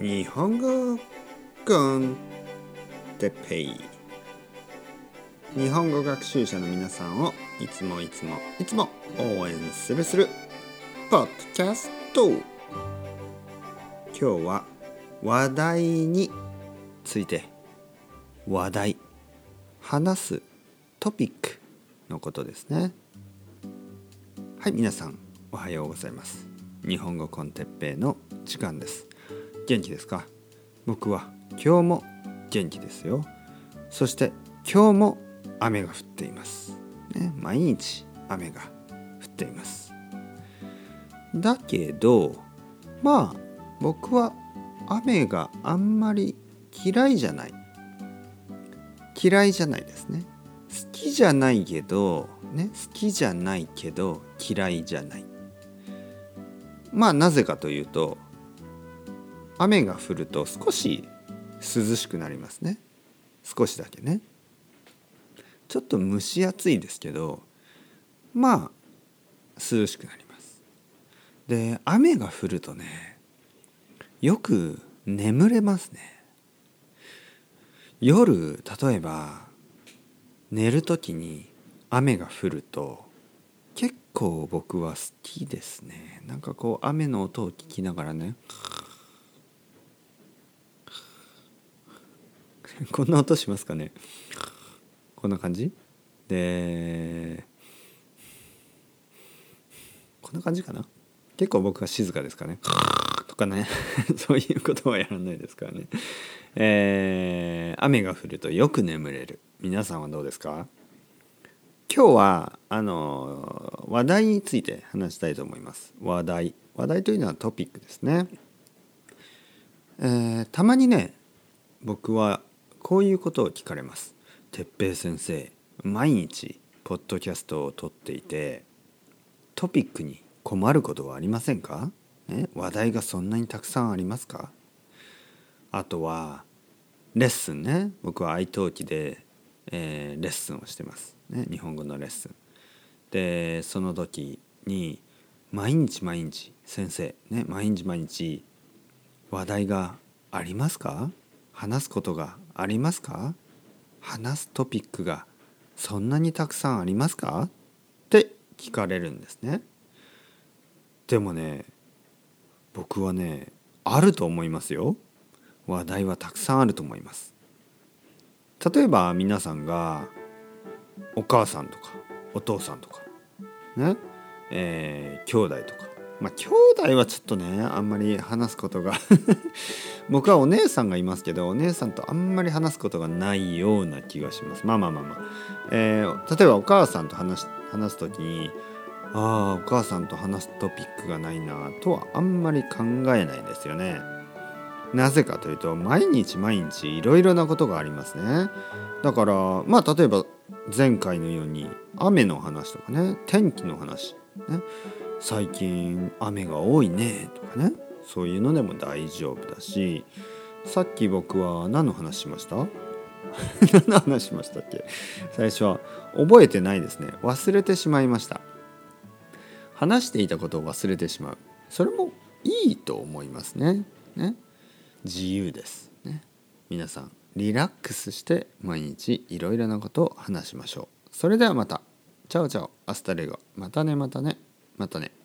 日本語コンテペイ。日本語学習者の皆さんをいつもいつもいつも応援するするポッドキャスト。今日は話題について話題話すトピックのことですね。はい皆さんおはようございます。日本語コンテッペイの時間です。元気ですか？僕は今日も元気ですよ。そして今日も雨が降っています、ね、毎日雨が降っています。だけどまあ僕は雨があんまり嫌いじゃない。嫌いじゃないですね。好きじゃないけどね好きじゃないけど嫌いじゃない。まあなぜかというと雨が降ると少し涼しくなりますね。少しだけね。ちょっと蒸し暑いですけどまあ涼しくなります。で雨が降るとねよく眠れますね。夜例えば寝る時に雨が降ると結構僕は好きですね。なんかこう雨の音を聞きながらね こんな音しますかね？こんな感じ？でこんな感じかな？結構僕は静かですかね？とかね。そういうことはやらないですからね。えー、雨が降るとよく眠れる。皆さんはどうですか？今日はあの話題について話したいと思います。話題。話題というのはトピックですね、えー、たまにね僕はこういうことを聞かれます。哲平先生毎日ポッドキャストを撮っていてトピックに困ることはありませんか、ね、話題がそんなにたくさんありますか？あとはレッスンね。僕は愛登記で、えー、レッスンをしてます、ね、日本語のレッスン。でその時に毎日毎日先生ね？毎日毎日話題がありますか？話すことがありますか？話すトピックがそんなにたくさんありますか？って聞かれるんですね。でもね僕はねあると思いますよ。話題はたくさんあると思います。例えば皆さんがお母さんとかお父さんとかねえー、兄弟とかまあ兄弟はちょっとねあんまり話すことが 僕はお姉さんがいますけどお姉さんとあんまり話すことがないような気がします。まあまあまあまあ、えー、例えばお母さんと話話す時にああお母さんと話すトピックがないなとはあんまり考えないですよね。なぜかというと毎日毎日いろいろなことがありますね。だからまあ例えば前回のように雨の話とかね天気の話ね。最近雨が多いねとかね。そういうのでも大丈夫だし。さっき僕は何の話しました？何の話しましたっけ？最初は覚えてないですね。忘れてしまいました。話していたことを忘れてしまう。それもいいと思いますね。ね。自由です。ね。皆さんリラックスして毎日いろいろなことを話しましょう。それではまた。 Ciao ciao。Hasta luego。またねまたね。またね。